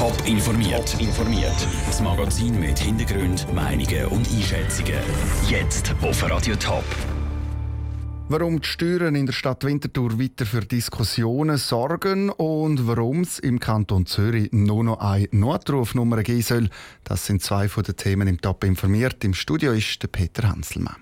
Top informiert. informiert. Das Magazin mit Hintergrund, Meinungen und Einschätzungen. Jetzt auf Radio Top. Warum die Steuern in der Stadt Winterthur weiter für Diskussionen sorgen und warum es im Kanton Zürich nur noch eine Notrufnummer geben soll, das sind zwei von den Themen im Top informiert. Im Studio ist der Peter Hanselmann.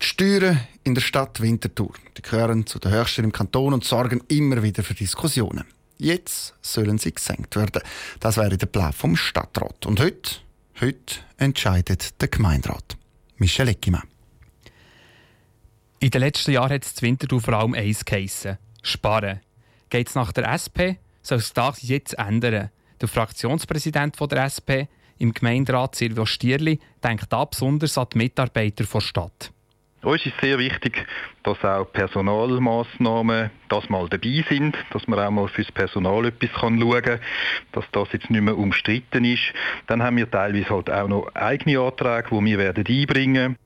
Die Steuern in der Stadt Winterthur die gehören zu den höchsten im Kanton und sorgen immer wieder für Diskussionen. Jetzt sollen sie gesenkt werden. Das wäre der Plan vom Stadtrat. Und heute, heute entscheidet der Gemeinderat. Michel Eckimann. In den letzten Jahren hat es Winterthur vor allem eins geheissen. Sparen. Geht es nach der SP, soll es das jetzt ändern. Der Fraktionspräsident der SP im Gemeinderat Silvio Stierli denkt da besonders an die Mitarbeiter der Stadt. Uns ist sehr wichtig, dass auch Personalmaßnahmen das mal dabei sind, dass man auch mal fürs Personal etwas schauen kann, dass das jetzt nicht mehr umstritten ist. Dann haben wir teilweise halt auch noch eigene Anträge, die wir werden einbringen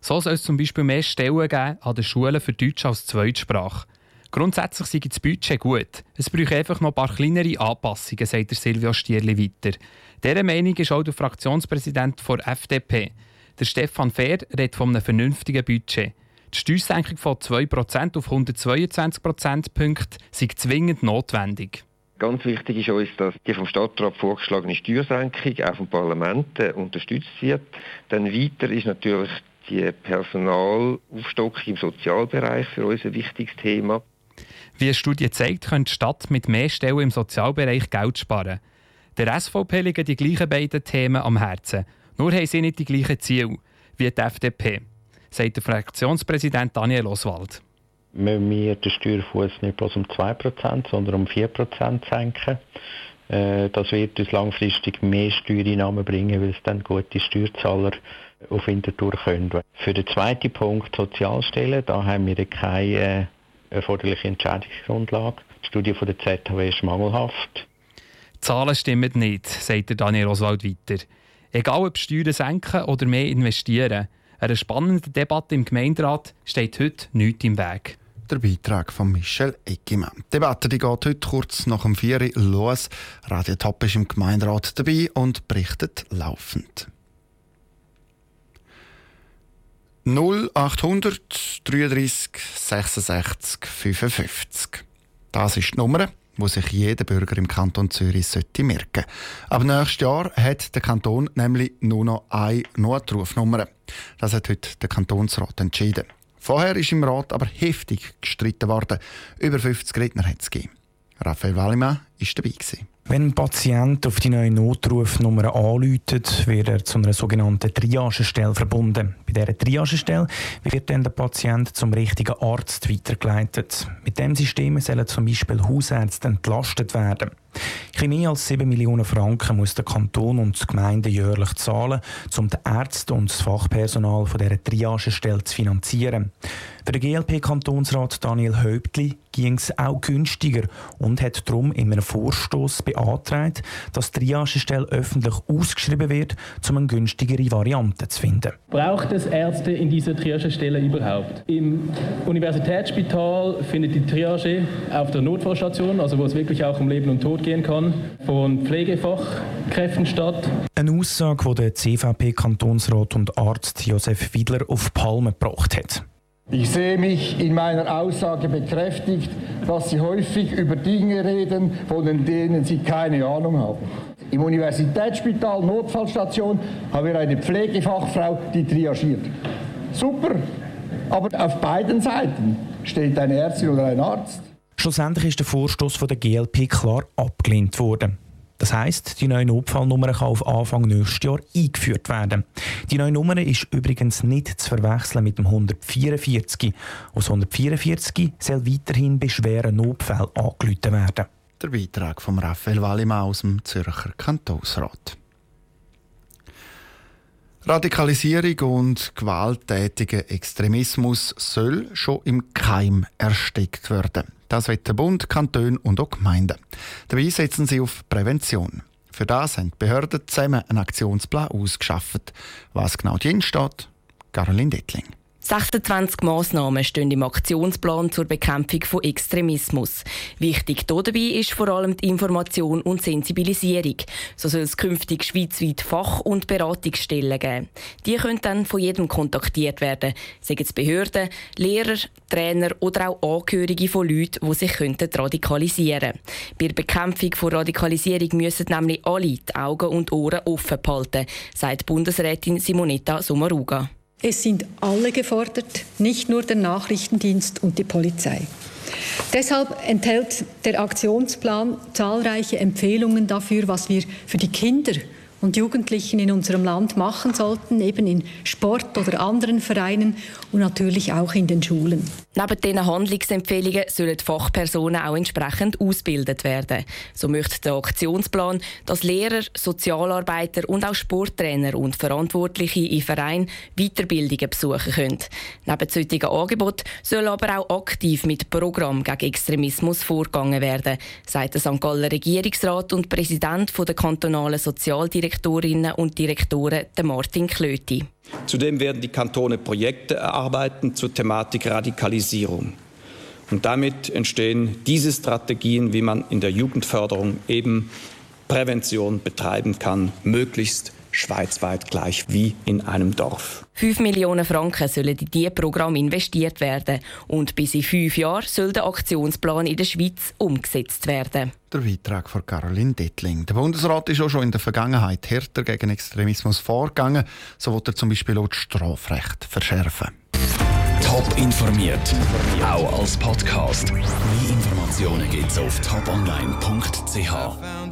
So soll es zum Beispiel mehr Stellen geben an den Schulen für Deutsch als Zweitsprache. Grundsätzlich sei das Budget gut. Es bräuchte einfach noch ein paar kleinere Anpassungen, sagt Silvio Stierli weiter. Dieser Meinung ist auch der Fraktionspräsident der FDP. Der Stefan Fehr redet von einem vernünftigen Budget. Die Steuersenkung von 2% auf 122 Prozentpunkte sei zwingend notwendig. Ganz wichtig ist uns, dass die vom Stadtrat vorgeschlagene Steuersenkung auch vom Parlament äh, unterstützt wird. Dann weiter ist natürlich die Personalaufstockung im Sozialbereich für uns ein wichtiges Thema. Wie eine Studie zeigt, könnte die Stadt mit mehr Stellen im Sozialbereich Geld sparen. Der SVP liegen die gleichen beiden Themen am Herzen. Nur haben sie nicht die gleichen Ziele wie die FDP, sagt der Fraktionspräsident Daniel Oswald. Wenn wir den Steuerfuß nicht bloß um 2%, sondern um 4% senken, äh, das wird uns langfristig mehr Steuereinnahmen bringen, weil es dann gute Steuerzahler auf Winterthur können. Für den zweiten Punkt Sozialstellen, da haben wir keine äh, erforderliche Entscheidungsgrundlage. Die Studie von der ZHW ist mangelhaft. Die Zahlen stimmen nicht, sagt Daniel Oswald weiter. Egal ob Steuern senken oder mehr investieren, einer spannenden Debatte im Gemeinderat steht heute nichts im Weg. Der Beitrag von Michel Eckimann. Die Debatte die geht heute kurz nach dem 4 Uhr los. Radio Top ist im Gemeinderat dabei und berichtet laufend. 0800 33 66 55. Das ist die Nummer wo sich jeder Bürger im Kanton Zürich sollte merken Ab nächstes Jahr hat der Kanton nämlich nur noch eine Notrufnummer. Das hat heute der Kantonsrat entschieden. Vorher ist im Rat aber heftig gestritten worden. Über 50 Redner hat es gegeben. Raphael Wallimann war dabei. Gewesen. Wenn ein Patient auf die neue Notrufnummer anläutet, wird er zu einer sogenannten Triagestelle verbunden. Bei dieser Triagestelle wird dann der Patient zum richtigen Arzt weitergeleitet. Mit dem System sollen zum Beispiel Hausärzte entlastet werden. Ein mehr als 7 Millionen Franken muss der Kanton und die Gemeinden jährlich zahlen, um die Ärzte und das Fachpersonal von dieser Triagestelle zu finanzieren. Für den GLP-Kantonsrat Daniel Häuptli ging es auch günstiger und hat darum in einem Vorstoß beantragt, dass die Triagestelle öffentlich ausgeschrieben wird, um eine günstigere Variante zu finden. Braucht es Ärzte in dieser Triagestelle überhaupt? Im Universitätsspital findet die Triage auf der Notfallstation, also wo es wirklich auch um Leben und Tod gehen kann, von Pflegefachkräften statt. Eine Aussage, die der CVP-Kantonsrat und Arzt Josef Widler auf Palme gebracht hat. Ich sehe mich in meiner Aussage bekräftigt, dass Sie häufig über Dinge reden, von denen Sie keine Ahnung haben. Im Universitätsspital Notfallstation haben wir eine Pflegefachfrau, die triagiert. Super, aber auf beiden Seiten steht eine Ärztin oder ein Arzt. Schlussendlich ist der Vorstoß von der GLP klar abgelehnt worden. Das heißt, die neue Notfallnummer kann auf Anfang nächstes Jahr eingeführt werden. Die neue Nummer ist übrigens nicht zu verwechseln mit dem 144. Aus 144 soll weiterhin bei schweren Notfällen angerufen werden. Der Beitrag von Raphael Wallimann aus dem Zürcher Kantonsrat. Radikalisierung und gewalttätiger Extremismus soll schon im Keim erstickt werden. Das wird der Bund, Kanton und auch Gemeinden. Dabei setzen sie auf Prävention. Für das haben die Behörden zusammen einen Aktionsplan ausgeschafft. Was genau drin steht, Caroline Dettling. 26 Massnahmen stehen im Aktionsplan zur Bekämpfung von Extremismus. Wichtig dabei ist vor allem die Information und Sensibilisierung. So soll es künftig schweizweit Fach- und Beratungsstellen geben. Die können dann von jedem kontaktiert werden, sagen es Behörden, Lehrer, Trainer oder auch Angehörige von Leuten, die sich radikalisieren könnten. Bei der Bekämpfung von Radikalisierung müssen nämlich alle die Augen und Ohren offen behalten, sagt Bundesrätin Simonetta Sommaruga. Es sind alle gefordert, nicht nur der Nachrichtendienst und die Polizei. Deshalb enthält der Aktionsplan zahlreiche Empfehlungen dafür, was wir für die Kinder und Jugendlichen in unserem Land machen sollten, eben in Sport oder anderen Vereinen und natürlich auch in den Schulen. Neben diesen Handlungsempfehlungen sollen Fachpersonen auch entsprechend ausgebildet werden. So möchte der Aktionsplan, dass Lehrer, Sozialarbeiter und auch Sporttrainer und Verantwortliche in Vereinen Weiterbildungen besuchen können. Neben solchen Angeboten soll aber auch aktiv mit Programmen gegen Extremismus vorgegangen werden, sagt der St. Galler Regierungsrat und Präsident der kantonalen Sozialdirektion Direktorinnen und Direktoren Martin Klöti. Zudem werden die Kantone Projekte erarbeiten zur Thematik Radikalisierung. Und damit entstehen diese Strategien, wie man in der Jugendförderung eben Prävention betreiben kann, möglichst schweizweit gleich wie in einem Dorf. 5 Millionen Franken sollen in dieses Programm investiert werden und bis in fünf Jahren soll der Aktionsplan in der Schweiz umgesetzt werden. Der Beitrag von Caroline Dettling. Der Bundesrat ist auch schon in der Vergangenheit härter gegen Extremismus vorgegangen. So wird er zum Beispiel auch das Strafrecht verschärfen. Top informiert, auch als Podcast. Mehr Informationen gibt es auf toponline.ch.